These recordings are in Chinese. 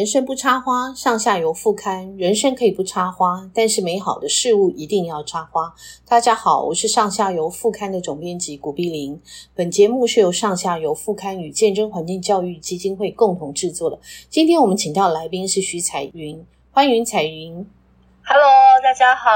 人生不插花，上下游副刊。人生可以不插花，但是美好的事物一定要插花。大家好，我是上下游副刊的总编辑古碧玲。本节目是由上下游副刊与见证环境教育基金会共同制作的。今天我们请到的来宾是徐彩云，欢迎彩云。Hello，大家好。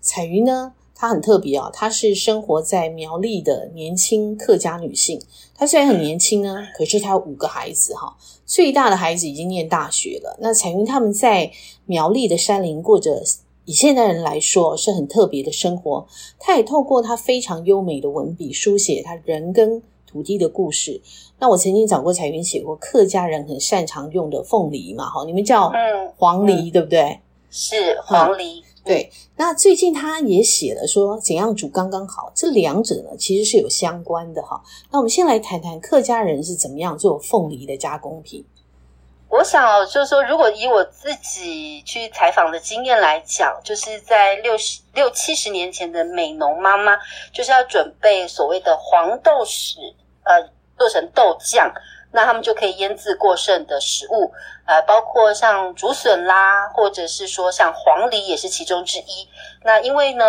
彩云呢，她很特别啊，她是生活在苗栗的年轻客家女性。她虽然很年轻呢，可是他有五个孩子哈。最大的孩子已经念大学了。那彩云他们在苗栗的山林过着以现代人来说是很特别的生活。他也透过他非常优美的文笔书写他人跟土地的故事。那我曾经找过彩云写过客家人很擅长用的凤梨嘛，哈，你们叫黄梨、对不对？是黄梨。嗯对，那最近他也写了说怎样煮刚刚好，这两者呢其实是有相关的哈。那我们先来谈谈客家人是怎么样做凤梨的加工品。我想就是说，如果以我自己去采访的经验来讲，就是在六十六七十年前的美农妈妈，就是要准备所谓的黄豆豉，呃，做成豆酱。那他们就可以腌制过剩的食物，呃，包括像竹笋啦，或者是说像黄梨也是其中之一。那因为呢，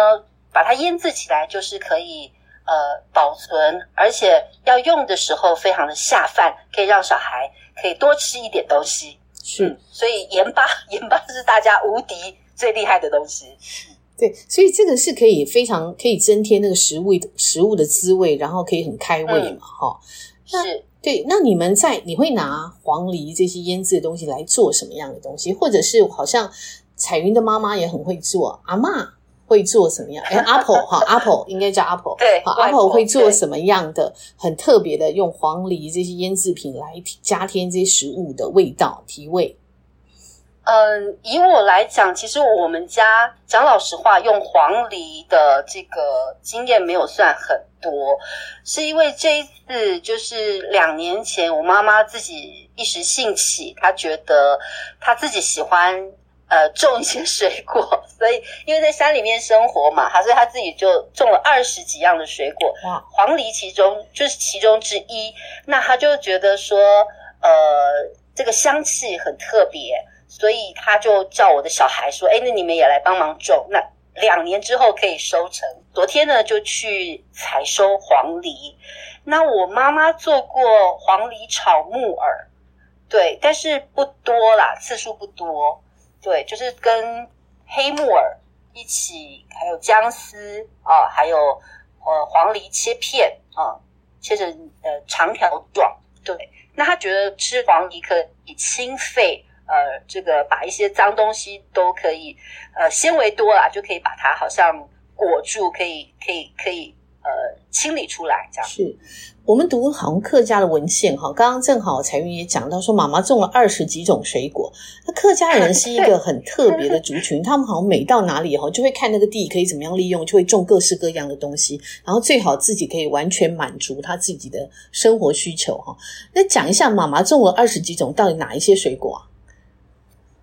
把它腌制起来就是可以呃保存，而且要用的时候非常的下饭，可以让小孩可以多吃一点东西。是，嗯，所以盐巴，盐巴是大家无敌最厉害的东西。对，所以这个是可以非常可以增添那个食物食物的滋味，然后可以很开胃嘛，哈，嗯。是。对，那你们在你会拿黄梨这些腌制的东西来做什么样的东西？或者是好像彩云的妈妈也很会做，阿妈会做什么样？哎，阿婆哈，阿婆应该叫阿婆，对，阿婆会做什么样的很特别的用黄梨这些腌制品来加添这些食物的味道提味？嗯，以我来讲，其实我们家讲老实话，用黄梨的这个经验没有算很多，是因为这一次就是两年前，我妈妈自己一时兴起，她觉得她自己喜欢呃种一些水果，所以因为在山里面生活嘛，她所以她自己就种了二十几样的水果，哇，黄梨其中就是其中之一，那她就觉得说，呃，这个香气很特别。所以他就叫我的小孩说：“哎，那你们也来帮忙种。那两年之后可以收成。昨天呢，就去采收黄梨。那我妈妈做过黄梨炒木耳，对，但是不多啦，次数不多。对，就是跟黑木耳一起，还有姜丝啊，还有呃黄梨切片啊，切成呃长条状。对，那他觉得吃黄梨可以清肺。”呃，这个把一些脏东西都可以，呃，纤维多啦，就可以把它好像裹住，可以，可以，可以，呃，清理出来这样。是我们读好像客家的文献哈，刚刚正好彩云也讲到说，妈妈种了二十几种水果。那客家人是一个 很特别的族群，他们好像每到哪里哈，就会看那个地可以怎么样利用，就会种各式各样的东西，然后最好自己可以完全满足他自己的生活需求哈。那讲一下，妈妈种了二十几种，到底哪一些水果啊？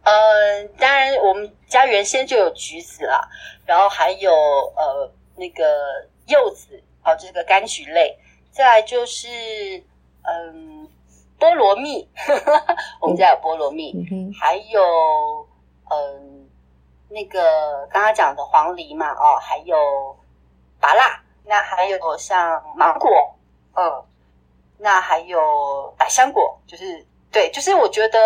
呃，当然，我们家原先就有橘子啦，然后还有呃那个柚子，哦，这个柑橘类，再来就是嗯菠萝蜜，呵 呵我们家有菠萝蜜，嗯、还有嗯那个刚刚讲的黄梨嘛，哦，还有芭辣，那还有像芒果，嗯，那还有百香果，就是对，就是我觉得。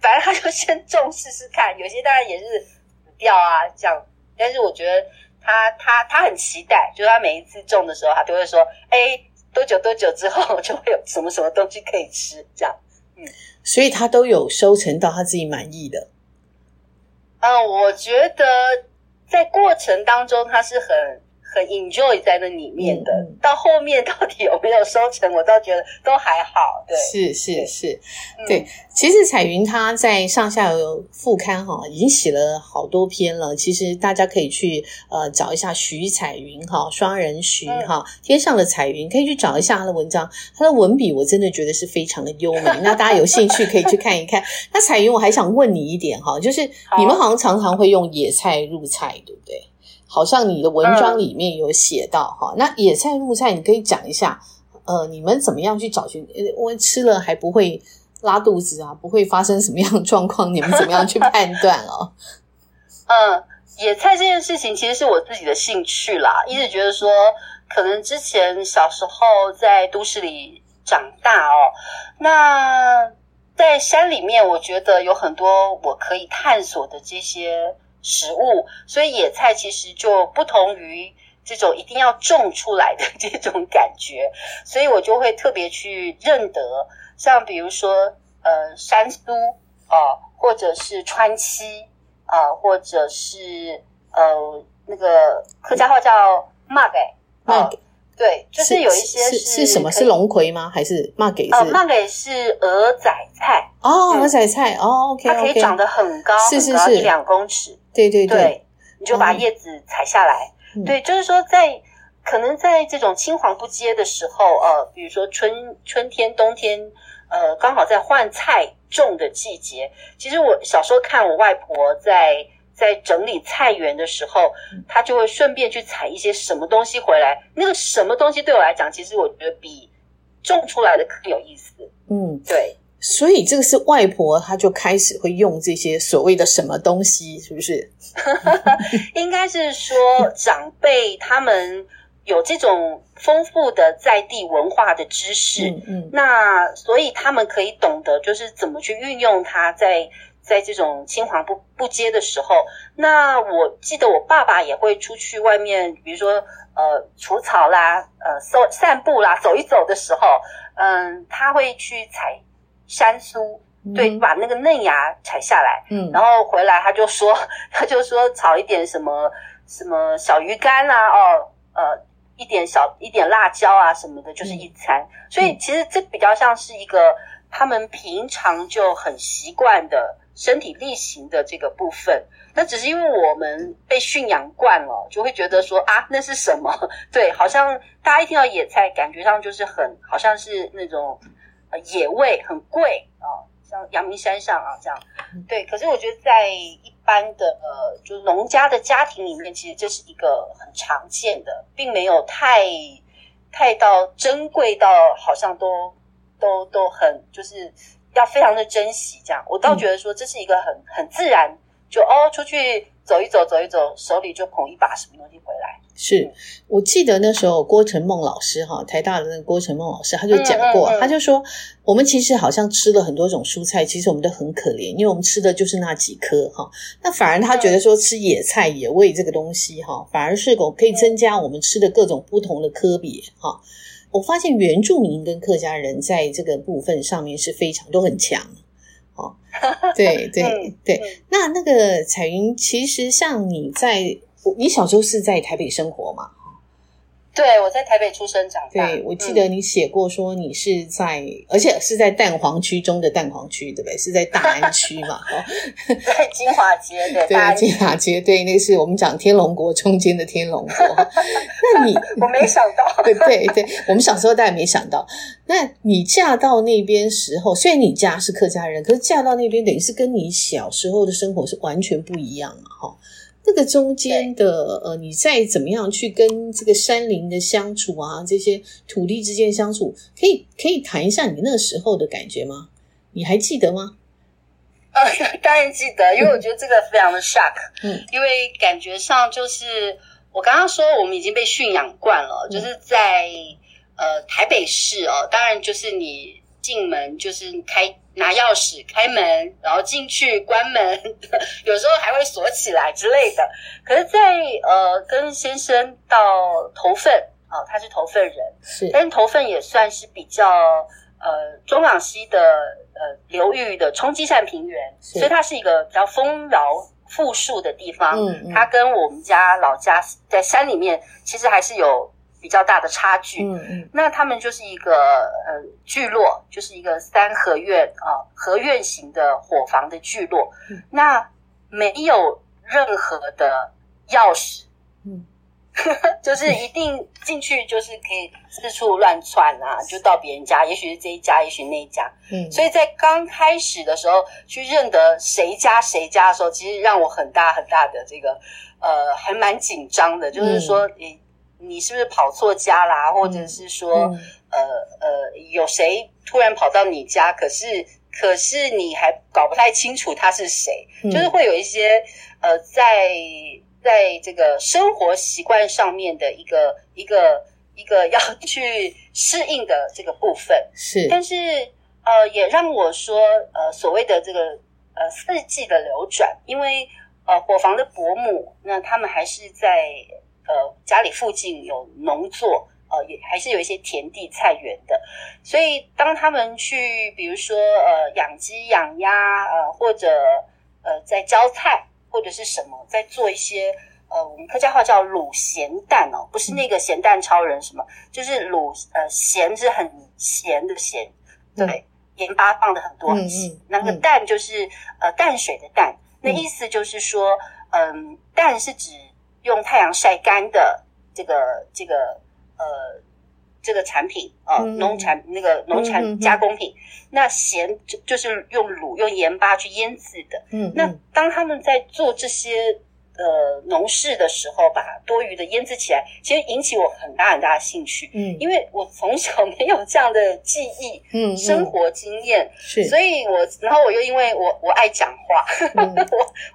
反正他就先种试试看，有些当然也是死掉啊，这样。但是我觉得他他他很期待，就是他每一次种的时候，他都会说：“哎，多久多久之后就会有什么什么东西可以吃。”这样，嗯，所以他都有收成到他自己满意的。嗯，我觉得在过程当中他是很。很 enjoy 在那里面的，嗯，到后面到底有没有收成，我倒觉得都还好。对，是是是，对。嗯、其实彩云她在上下游副刊哈，已经写了好多篇了。其实大家可以去呃找一下徐彩云哈，双人徐哈，天上的彩云，可以去找一下他的文章。他的文笔我真的觉得是非常的优美。那大家有兴趣可以去看一看。那彩云，我还想问你一点哈，就是你们好像常常会用野菜入菜，对不对？好像你的文章里面有写到哈、嗯，那野菜入菜，你可以讲一下，呃，你们怎么样去找寻？我吃了还不会拉肚子啊，不会发生什么样的状况？你们怎么样去判断哦？嗯，野菜这件事情其实是我自己的兴趣啦，一直觉得说，可能之前小时候在都市里长大哦，那在山里面，我觉得有很多我可以探索的这些食物，所以野菜其实就不同于这种一定要种出来的这种感觉，所以我就会特别去认得。像比如说，呃，山苏啊、呃，或者是川西啊、呃，或者是呃，那个客家话叫马盖马给，对，就是有一些是是，是什么？是龙葵吗？还是马给？呃，马给是鹅仔菜哦，鹅仔菜哦，OK，它可以长得很高，是是是，两公尺，对对对，对，你就把叶子采下来，嗯、对，就是说在可能在这种青黄不接的时候，呃，比如说春春天、冬天。呃，刚好在换菜种的季节。其实我小时候看我外婆在在整理菜园的时候，他就会顺便去采一些什么东西回来。那个什么东西对我来讲，其实我觉得比种出来的更有意思。嗯，对。所以这个是外婆，她就开始会用这些所谓的什么东西，是不是？应该是说长辈他们。有这种丰富的在地文化的知识，嗯嗯，那所以他们可以懂得就是怎么去运用它在，在在这种青黄不不接的时候。那我记得我爸爸也会出去外面，比如说呃除草啦，呃散散步啦，走一走的时候，嗯，他会去采山苏，嗯、对，把那个嫩芽采下来，嗯，然后回来他就说，他就说炒一点什么什么小鱼干啊，哦，呃。一点小一点辣椒啊什么的，就是一餐。嗯、所以其实这比较像是一个他们平常就很习惯的身体力行的这个部分。那只是因为我们被驯养惯了，就会觉得说啊，那是什么？对，好像大家一听到野菜，感觉上就是很好像是那种野味，很贵啊。像阳明山上啊，这样对。可是我觉得在一般的呃，就是农家的家庭里面，其实这是一个很常见的，并没有太太到珍贵到好像都都都很就是要非常的珍惜这样。我倒觉得说这是一个很很自然，就哦出去走一走走一走，手里就捧一把什么东西回来。是我记得那时候郭成梦老师哈，台大的那个郭成梦老师他就讲过，嗯嗯嗯、他就说我们其实好像吃了很多种蔬菜，其实我们都很可怜，因为我们吃的就是那几颗哈。那反而他觉得说吃野菜野味这个东西哈，反而是可以增加我们吃的各种不同的科别哈。我发现原住民跟客家人在这个部分上面是非常都很强哦。对对对，那那个彩云，其实像你在。你小时候是在台北生活吗？对，我在台北出生长大。对，我记得你写过说你是在，嗯、而且是在蛋黄区中的蛋黄区，对不对？是在大安区嘛？哦，在金华街，对，对，金华街，对，那个是我们讲天龙国中间的天龙国。那你 我没想到，对对对，我们小时候大家没想到。那你嫁到那边时候，虽然你家是客家人，可是嫁到那边等于是跟你小时候的生活是完全不一样嘛？哈。这个中间的呃，你再怎么样去跟这个山林的相处啊，这些土地之间相处，可以可以谈一下你那时候的感觉吗？你还记得吗？呃，当然记得，因为我觉得这个非常的 shock，嗯，因为感觉上就是我刚刚说我们已经被驯养惯了，嗯、就是在呃台北市哦，当然就是你进门就是开。拿钥匙开门，然后进去关门，有时候还会锁起来之类的。可是在，在呃跟先生到头份啊、呃，他是头份人，是，但是头份也算是比较呃中港西的呃流域的冲积扇平原，是所以它是一个比较丰饶富庶的地方。嗯，嗯，它跟我们家老家在山里面，其实还是有。比较大的差距，嗯嗯，那他们就是一个呃聚落，就是一个三合院啊，合院型的伙房的聚落，嗯，那没有任何的钥匙，嗯，就是一定进去就是可以四处乱窜啊，就到别人家，也许是这一家，也许那一家，嗯，所以在刚开始的时候去认得谁家谁家的时候，其实让我很大很大的这个呃还蛮紧张的，就是说你。嗯你是不是跑错家啦？或者是说，呃呃，有谁突然跑到你家？可是可是你还搞不太清楚他是谁，嗯、就是会有一些呃，在在这个生活习惯上面的一个一个一个要去适应的这个部分。是，但是呃，也让我说呃，所谓的这个呃四季的流转，因为呃，伙房的伯母那他们还是在呃家里附近有农作。呃，也还是有一些田地菜园的，所以当他们去，比如说呃养鸡养鸭，呃或者呃在浇菜或者是什么，在做一些呃我们客家话叫卤咸蛋哦，不是那个咸蛋超人什么，就是卤呃咸是很咸的咸，对，盐巴放的很多，嗯嗯，那个蛋就是呃淡水的淡，那意思就是说，嗯，蛋是指用太阳晒干的这个这个。呃，这个产品啊、呃嗯，农产那个农产加工品，嗯、那咸就就是用卤用盐巴去腌制的。嗯，那当他们在做这些呃农事的时候，把多余的腌制起来，其实引起我很大很大的兴趣。嗯，因为我从小没有这样的记忆，嗯，生活经验是，所以我然后我又因为我我爱讲话，嗯、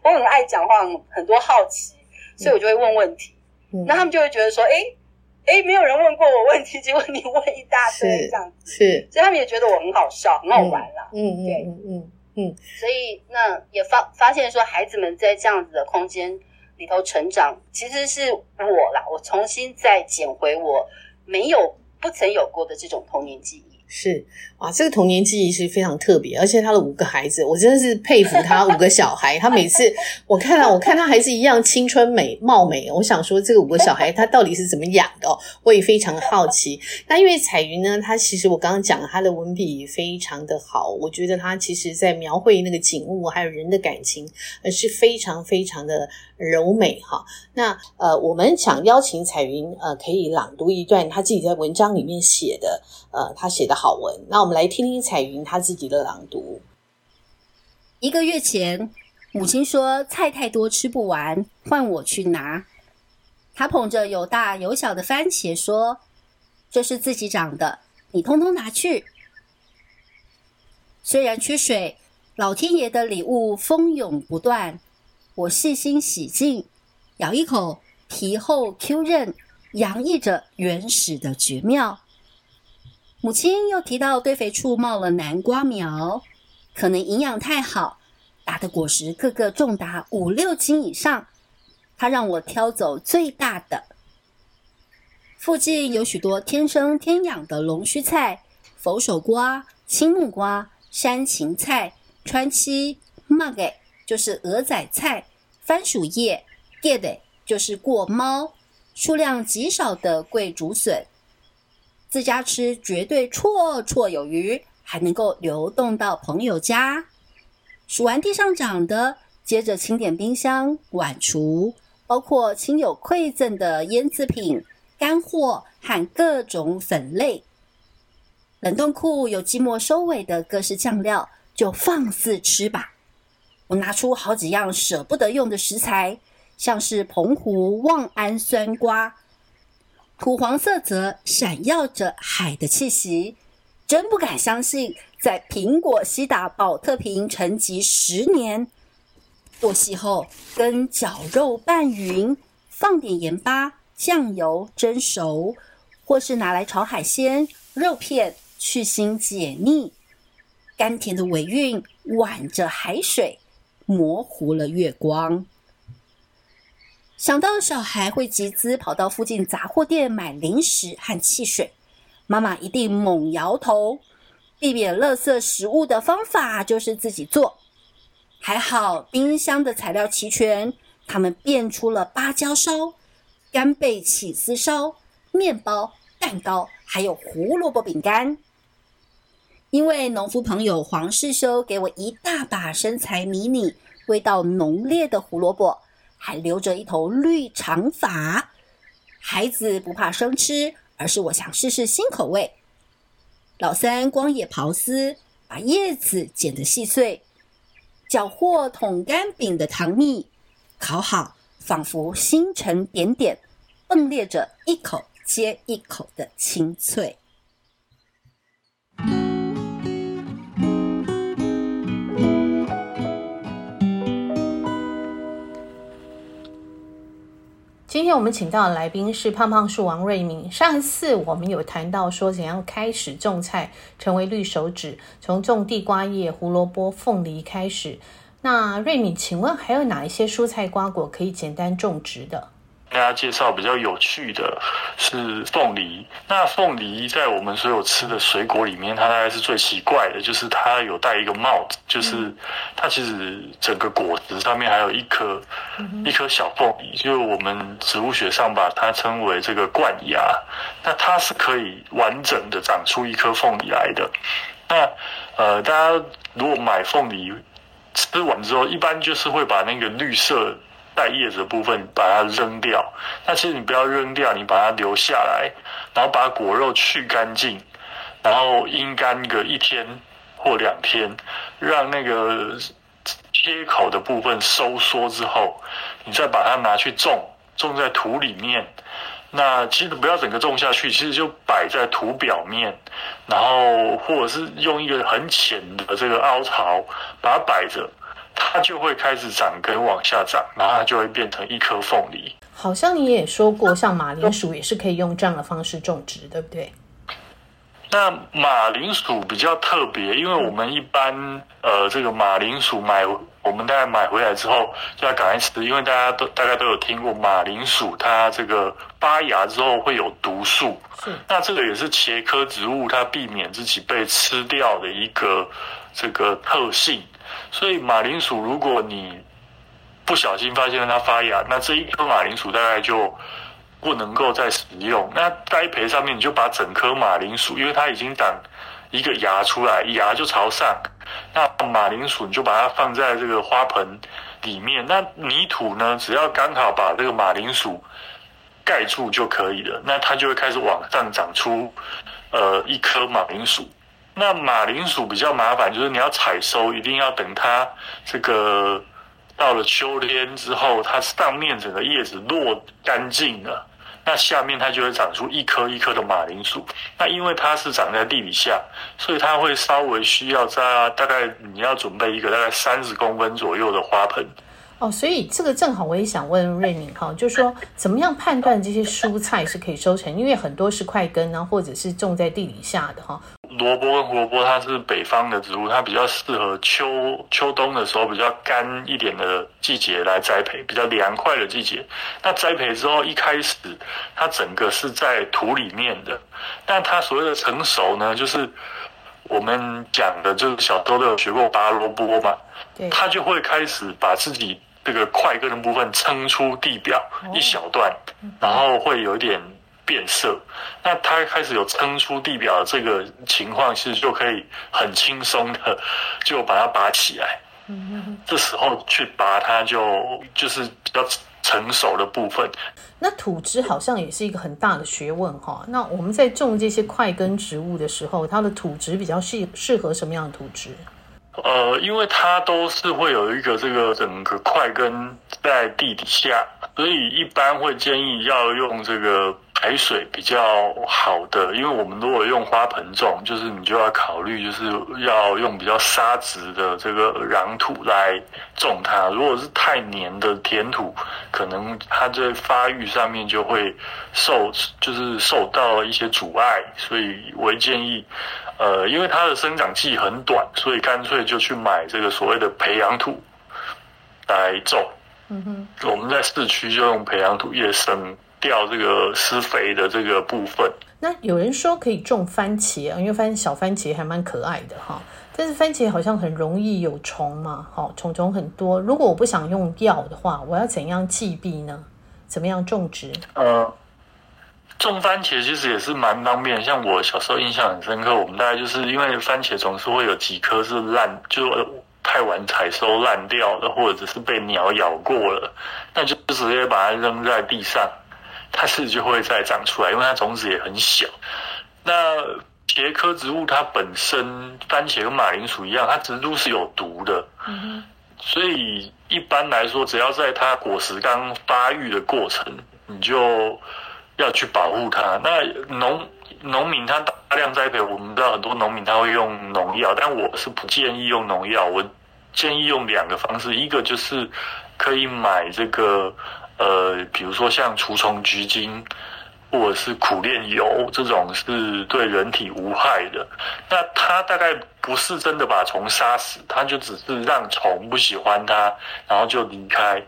我我很爱讲话，很多好奇，所以我就会问问题。嗯，那他们就会觉得说，哎。哎，没有人问过我问题，结果你问一大堆这样子，是，所以他们也觉得我很好笑，很好玩啦。嗯，对，嗯嗯嗯，所以那也发发现说，孩子们在这样子的空间里头成长，其实是我啦，我重新再捡回我没有、不曾有过的这种童年记忆。是哇，这个童年记忆是非常特别，而且他的五个孩子，我真的是佩服他五个小孩。他每次我看到，我看他还是一样青春美貌美。我想说，这个五个小孩他到底是怎么养的？我也非常好奇。那因为彩云呢，他其实我刚刚讲了，他的文笔非常的好，我觉得他其实在描绘那个景物还有人的感情，呃，是非常非常的柔美哈。那呃，我们想邀请彩云呃，可以朗读一段他自己在文章里面写的，呃，他写的。好文，那我们来听听彩云她自己的朗读。一个月前，母亲说菜太多吃不完，换我去拿。她捧着有大有小的番茄说：“这是自己长的，你通通拿去。”虽然缺水，老天爷的礼物蜂涌不断。我细心洗净，咬一口，皮厚 Q 韧，洋溢着原始的绝妙。母亲又提到堆肥处冒了南瓜苗，可能营养太好，打的果实个个重达五六斤以上。她让我挑走最大的。附近有许多天生天养的龙须菜、佛手瓜、青木瓜、山芹菜、川七、马给就是鹅仔菜、番薯叶、叶的就是过猫，数量极少的桂竹笋。自家吃绝对绰绰有余，还能够流动到朋友家。数完地上长的，接着清点冰箱、碗橱，包括亲友馈赠的腌制品、干货和各种粉类。冷冻库有季末收尾的各式酱料，就放肆吃吧。我拿出好几样舍不得用的食材，像是澎湖望安酸瓜。土黄色则闪耀着海的气息，真不敢相信，在苹果西打宝特瓶沉积十年，剁细后跟绞肉拌匀，放点盐巴、酱油蒸熟，或是拿来炒海鲜、肉片，去腥解腻。甘甜的尾韵挽着海水，模糊了月光。想到小孩会集资跑到附近杂货店买零食和汽水，妈妈一定猛摇头。避免垃圾食物的方法就是自己做。还好冰箱的材料齐全，他们变出了芭蕉烧、干贝起司烧、面包、蛋糕，还有胡萝卜饼干。因为农夫朋友黄世修给我一大把身材迷你、味道浓烈的胡萝卜。还留着一头绿长发，孩子不怕生吃，而是我想试试新口味。老三光野刨丝，把叶子剪得细碎，搅和桶干饼的糖蜜，烤好，仿佛星辰点点，迸裂着一口接一口的清脆。今天我们请到的来宾是胖胖树王瑞敏。上一次我们有谈到说怎样开始种菜，成为绿手指，从种地瓜叶、胡萝卜、凤梨开始。那瑞敏，请问还有哪一些蔬菜瓜果可以简单种植的？大家介绍比较有趣的是凤梨。那凤梨在我们所有吃的水果里面，它大概是最奇怪的，就是它有戴一个帽子，就是它其实整个果子上面还有一颗一颗小凤梨，就是我们植物学上把它称为这个冠芽。那它是可以完整的长出一颗凤梨来的。那呃，大家如果买凤梨吃完之后，一般就是会把那个绿色。带叶子的部分把它扔掉，那其实你不要扔掉，你把它留下来，然后把果肉去干净，然后阴干个一天或两天，让那个切口的部分收缩之后，你再把它拿去种，种在土里面。那其实不要整个种下去，其实就摆在土表面，然后或者是用一个很浅的这个凹槽把它摆着。它就会开始长根往下长，然后它就会变成一颗凤梨。好像你也说过，像马铃薯也是可以用这样的方式种植，对不对？那马铃薯比较特别，因为我们一般呃，这个马铃薯买，我们大概买回来之后就要赶快吃，因为大家都大概都有听过马铃薯，它这个发芽之后会有毒素。是。那这个也是茄科植物，它避免自己被吃掉的一个这个特性。所以马铃薯，如果你不小心发现它发芽，那这一颗马铃薯大概就不能够再使用。那栽培上面，你就把整颗马铃薯，因为它已经长一个芽出来，芽就朝上，那马铃薯你就把它放在这个花盆里面。那泥土呢，只要刚好把这个马铃薯盖住就可以了。那它就会开始往上长出呃一颗马铃薯。那马铃薯比较麻烦，就是你要采收，一定要等它这个到了秋天之后，它上面整个叶子落干净了，那下面它就会长出一颗一颗的马铃薯。那因为它是长在地底下，所以它会稍微需要在大概你要准备一个大概三十公分左右的花盆。哦，所以这个正好我也想问瑞敏哈，就是说怎么样判断这些蔬菜是可以收成？因为很多是块根啊，或者是种在地底下的哈。萝卜跟胡萝卜，它是北方的植物，它比较适合秋秋冬的时候比较干一点的季节来栽培，比较凉快的季节。那栽培之后，一开始它整个是在土里面的，但它所谓的成熟呢，就是我们讲的，就是小时候都有学过拔萝卜嘛，它就会开始把自己这个块根的部分撑出地表一小段，然后会有一点。变色，那它开始有撑出地表的这个情况，其实就可以很轻松的就把它拔起来。嗯，这时候去拔它就就是比较成熟的部分。那土质好像也是一个很大的学问哈。那我们在种这些块根植物的时候，它的土质比较适适合什么样的土质？呃，因为它都是会有一个这个整个块根在地底下，所以一般会建议要用这个。排水比较好的，因为我们如果用花盆种，就是你就要考虑，就是要用比较沙质的这个壤土来种它。如果是太黏的田土，可能它在发育上面就会受，就是受到一些阻碍。所以我会建议，呃，因为它的生长期很短，所以干脆就去买这个所谓的培养土来种。嗯哼，我们在市区就用培养土叶生。掉这个施肥的这个部分。那有人说可以种番茄啊，因为番小番茄还蛮可爱的哈。但是番茄好像很容易有虫嘛，好，虫虫很多。如果我不想用药的话，我要怎样忌避呢？怎么样种植？呃，种番茄其实也是蛮方便。像我小时候印象很深刻，我们大概就是因为番茄总是会有几颗是烂，就太晚采收烂掉的，或者是被鸟咬过了，那就直接把它扔在地上。它是就会再长出来，因为它种子也很小。那茄科植物它本身，番茄跟马铃薯一样，它植株是有毒的。嗯。所以一般来说，只要在它果实刚发育的过程，你就要去保护它。那农农民他大量栽培，我们知道很多农民他会用农药，但我是不建议用农药。我建议用两个方式，一个就是可以买这个。呃，比如说像除虫菊精或者是苦楝油这种是对人体无害的。那它大概不是真的把虫杀死，它就只是让虫不喜欢它，然后就离开。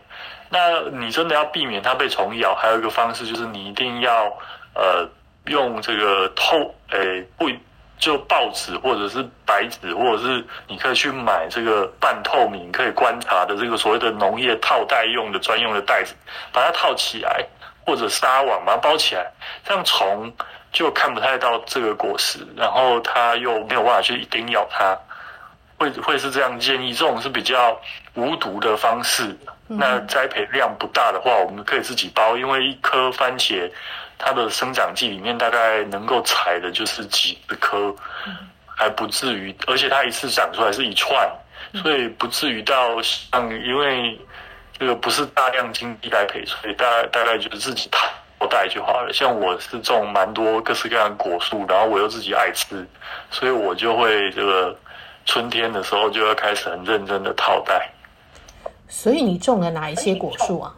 那你真的要避免它被虫咬，还有一个方式就是你一定要呃用这个透诶、不。就报纸或者是白纸，或者是你可以去买这个半透明可以观察的这个所谓的农业套袋用的专用的袋子，把它套起来，或者纱网把它包起来，这样虫就看不太到这个果实，然后它又没有办法去叮咬它，会会是这样建议。这种是比较无毒的方式。那栽培量不大的话，我们可以自己包，因为一颗番茄。它的生长季里面大概能够采的就是几十颗，还不至于，而且它一次长出来是一串，所以不至于到像，因为这个不是大量经济栽培，所以大概大概就是自己套袋就好了。像我是种蛮多各式各样的果树，然后我又自己爱吃，所以我就会这个春天的时候就要开始很认真的套袋。所以你种了哪一些果树啊？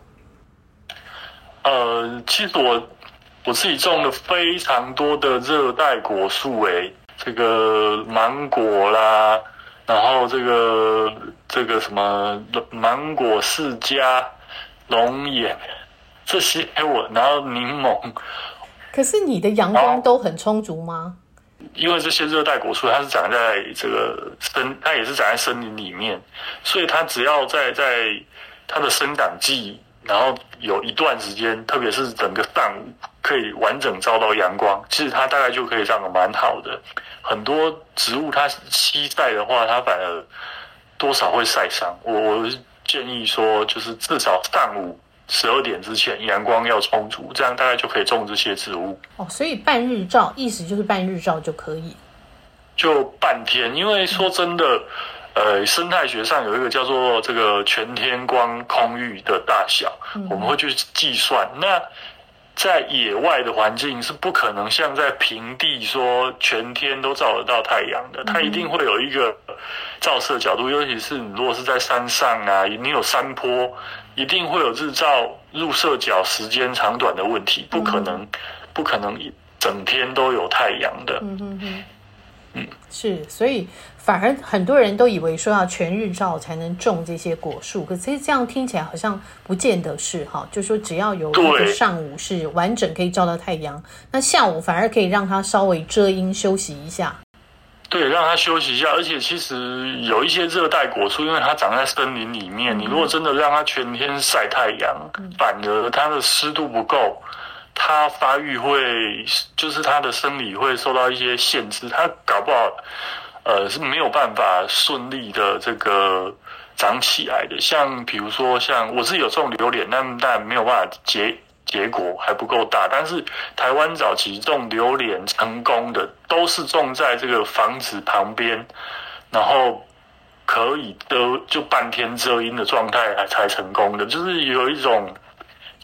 呃，其实我。我自己种了非常多的热带果树，诶，这个芒果啦，然后这个这个什么芒果世家、龙眼这些我，然后柠檬。可是你的阳光都很充足吗？因为这些热带果树它是长在这个森，它也是长在森林里面，所以它只要在在它的生长季。然后有一段时间，特别是整个上午可以完整照到阳光，其实它大概就可以长得蛮好的。很多植物它西晒的话，它反而多少会晒伤。我我建议说，就是至少上午十二点之前阳光要充足，这样大概就可以种这些植物。哦，所以半日照，意思就是半日照就可以，就半天。因为说真的。嗯呃，生态学上有一个叫做这个全天光空域的大小，我们会去计算。那在野外的环境是不可能像在平地说全天都照得到太阳的，它一定会有一个照射角度。尤其是你如果是在山上啊，你有山坡，一定会有日照入射角时间长短的问题，不可能，不可能整天都有太阳的。嗯嗯嗯，嗯，是，所以。反而很多人都以为说要全日照才能种这些果树，可是这样听起来好像不见得是哈。就说只要有一个上午是完整可以照到太阳，那下午反而可以让它稍微遮阴休息一下。对，让它休息一下。而且其实有一些热带果树，因为它长在森林里面，你如果真的让它全天晒太阳，反而它的湿度不够，它发育会就是它的生理会受到一些限制，它搞不好。呃，是没有办法顺利的这个长起来的。像比如说，像我是有种榴莲，但但没有办法结结果，还不够大。但是台湾早期种榴莲成功的，都是种在这个房子旁边，然后可以遮就半天遮阴的状态，才才成功的。就是有一种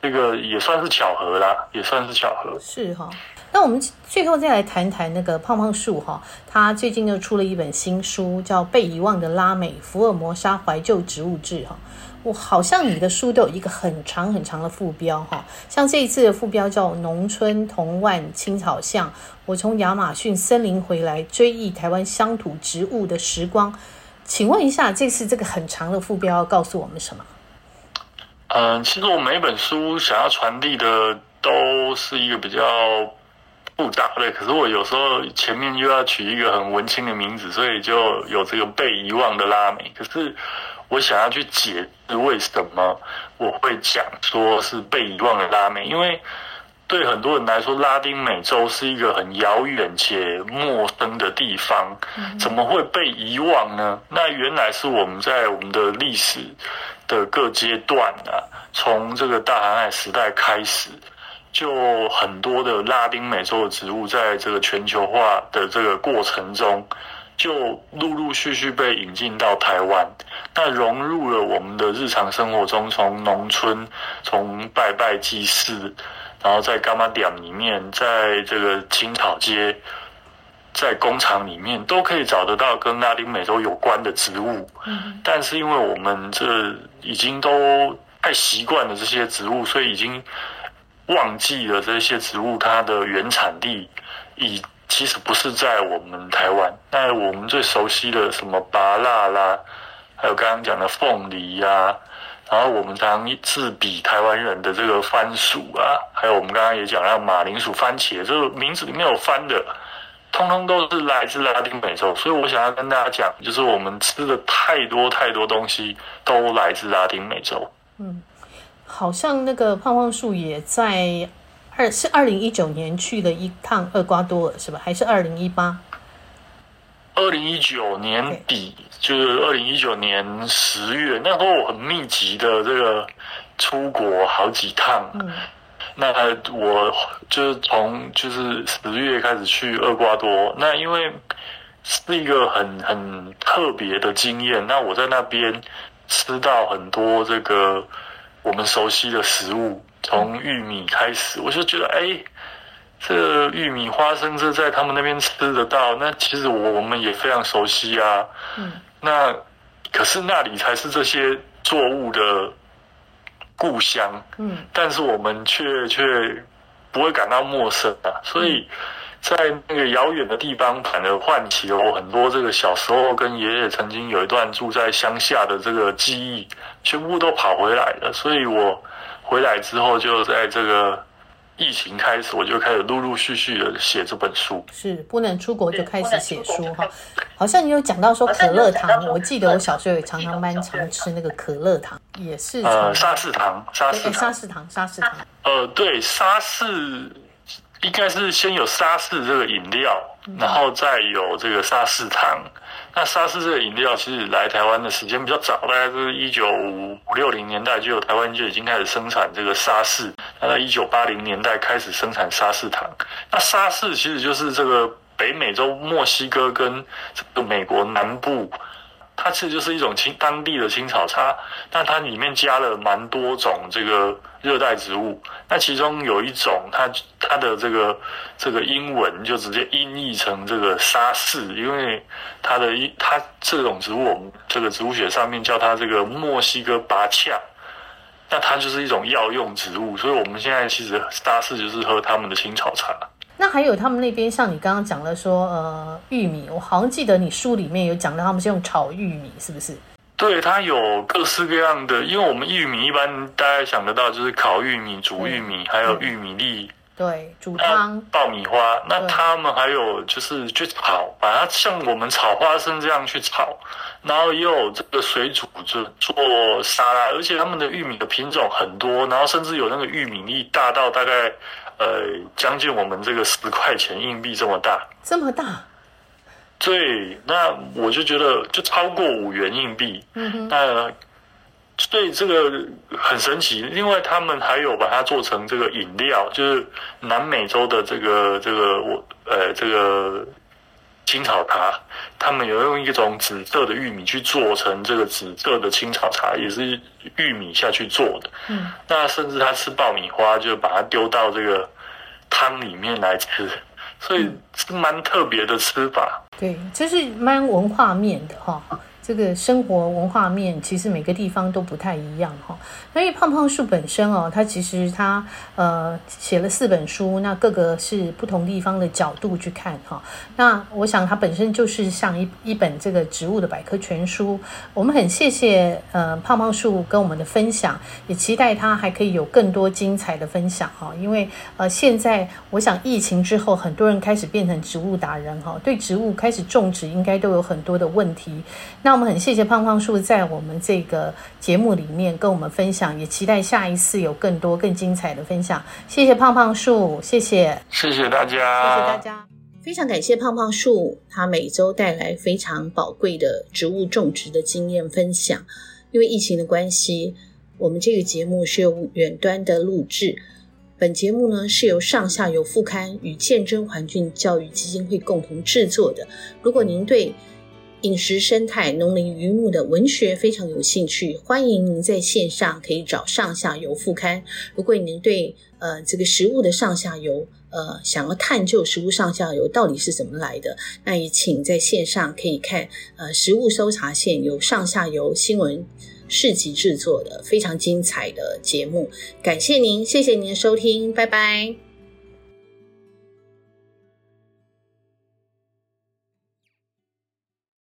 这个也算是巧合啦，也算是巧合。是哈。那我们最后再来谈谈那个胖胖树哈，他最近又出了一本新书，叫《被遗忘的拉美福尔摩沙怀旧植物志》哈。我好像你的书都有一个很长很长的副标哈，像这一次的副标叫《农村童万青草巷》，我从亚马逊森林回来，追忆台湾乡土植物的时光。请问一下，这次这个很长的副标要告诉我们什么？嗯，其实我每本书想要传递的都是一个比较。复杂的，可是我有时候前面又要取一个很文青的名字，所以就有这个被遗忘的拉美。可是我想要去解释为什么我会讲说是被遗忘的拉美，因为对很多人来说，拉丁美洲是一个很遥远且陌生的地方，怎么会被遗忘呢？那原来是我们在我们的历史的各阶段啊，从这个大航海时代开始。就很多的拉丁美洲的植物，在这个全球化的这个过程中，就陆陆续续被引进到台湾，那融入了我们的日常生活中，从农村，从拜拜祭祀，然后在柑仔店里面，在这个青草街，在工厂里面，都可以找得到跟拉丁美洲有关的植物。嗯，但是因为我们这已经都。太习惯了这些植物，所以已经忘记了这些植物它的原产地，已其实不是在我们台湾。那我们最熟悉的什么芭乐啦，还有刚刚讲的凤梨呀、啊，然后我们常自比台湾人的这个番薯啊，还有我们刚刚也讲到马铃薯、番茄，这个名字里面有番的。通通都是来自拉丁美洲，所以我想要跟大家讲，就是我们吃的太多太多东西都来自拉丁美洲。嗯，好像那个胖胖树也在二是二零一九年去了一趟厄瓜多尔，是吧？还是二零一八？二零一九年底.就是二零一九年十月，那时候我很密集的这个出国好几趟。嗯。那我就是从就是十月开始去厄瓜多，那因为是一个很很特别的经验。那我在那边吃到很多这个我们熟悉的食物，从玉米开始，我就觉得哎，这玉米花生这在他们那边吃得到，那其实我我们也非常熟悉啊。嗯。那可是那里才是这些作物的。故乡，嗯，但是我们却却不会感到陌生啊，所以在那个遥远的地方，反而唤起了我很多这个小时候跟爷爷曾经有一段住在乡下的这个记忆，全部都跑回来了。所以我回来之后，就在这个。疫情开始，我就开始陆陆续续的写这本书。是不能出国就开始写书哈。好像你有讲到说可乐糖，我记得我小时候也常常蛮常吃那个可乐糖，也是呃沙士糖，沙士沙士糖，沙士糖。呃，对，沙士应该是先有沙士这个饮料，然后再有这个沙士糖。那沙士这个饮料其实来台湾的时间比较早，大概是一九五六零年代就有台湾就已经开始生产这个沙士。那在一九八零年代开始生产沙士糖。那沙士其实就是这个北美洲墨西哥跟这个美国南部。它其实就是一种青当地的青草茶，但它里面加了蛮多种这个热带植物，那其中有一种它它的这个这个英文就直接音译成这个沙士，因为它的一它这种植物这个植物学上面叫它这个墨西哥拔恰，那它就是一种药用植物，所以我们现在其实沙士就是喝他们的青草茶。那还有他们那边，像你刚刚讲了说，呃，玉米，我好像记得你书里面有讲到，他们是用炒玉米，是不是？对，它有各式各样的，因为我们玉米一般大家想得到就是烤玉米、煮玉米，还有玉米粒，对，煮汤、爆米花。那他们还有就是去炒，把它像我们炒花生这样去炒，然后也有这个水煮就做沙拉，而且他们的玉米的品种很多，然后甚至有那个玉米粒大到大概。呃，将近我们这个十块钱硬币这么大，这么大，对，那我就觉得就超过五元硬币，嗯哼，那所以这个很神奇。另外，他们还有把它做成这个饮料，就是南美洲的这个这个我呃这个。青草茶，他们有用一种紫色的玉米去做成这个紫色的青草茶，也是玉米下去做的。嗯，那甚至他吃爆米花，就把它丢到这个汤里面来吃，所以是蛮特别的吃法。对，就是蛮文化面的哈。这个生活文化面其实每个地方都不太一样哈。那因为胖胖树本身哦，它其实它呃写了四本书，那各个是不同地方的角度去看哈。那我想它本身就是像一一本这个植物的百科全书。我们很谢谢呃胖胖树跟我们的分享，也期待他还可以有更多精彩的分享哈。因为呃现在我想疫情之后，很多人开始变成植物达人哈，对植物开始种植应该都有很多的问题。那那我们很谢谢胖胖树在我们这个节目里面跟我们分享，也期待下一次有更多更精彩的分享。谢谢胖胖树，谢谢，谢谢大家，谢谢大家，非常感谢胖胖树，他每周带来非常宝贵的植物种植的经验分享。因为疫情的关系，我们这个节目是由远端的录制。本节目呢是由上下游副刊与见证环境教育基金会共同制作的。如果您对饮食生态、农林渔牧的文学非常有兴趣，欢迎您在线上可以找上下游副刊。如果您对呃这个食物的上下游呃想要探究食物上下游到底是怎么来的，那也请在线上可以看呃食物搜查线有上下游新闻市集制作的非常精彩的节目。感谢您，谢谢您的收听，拜拜。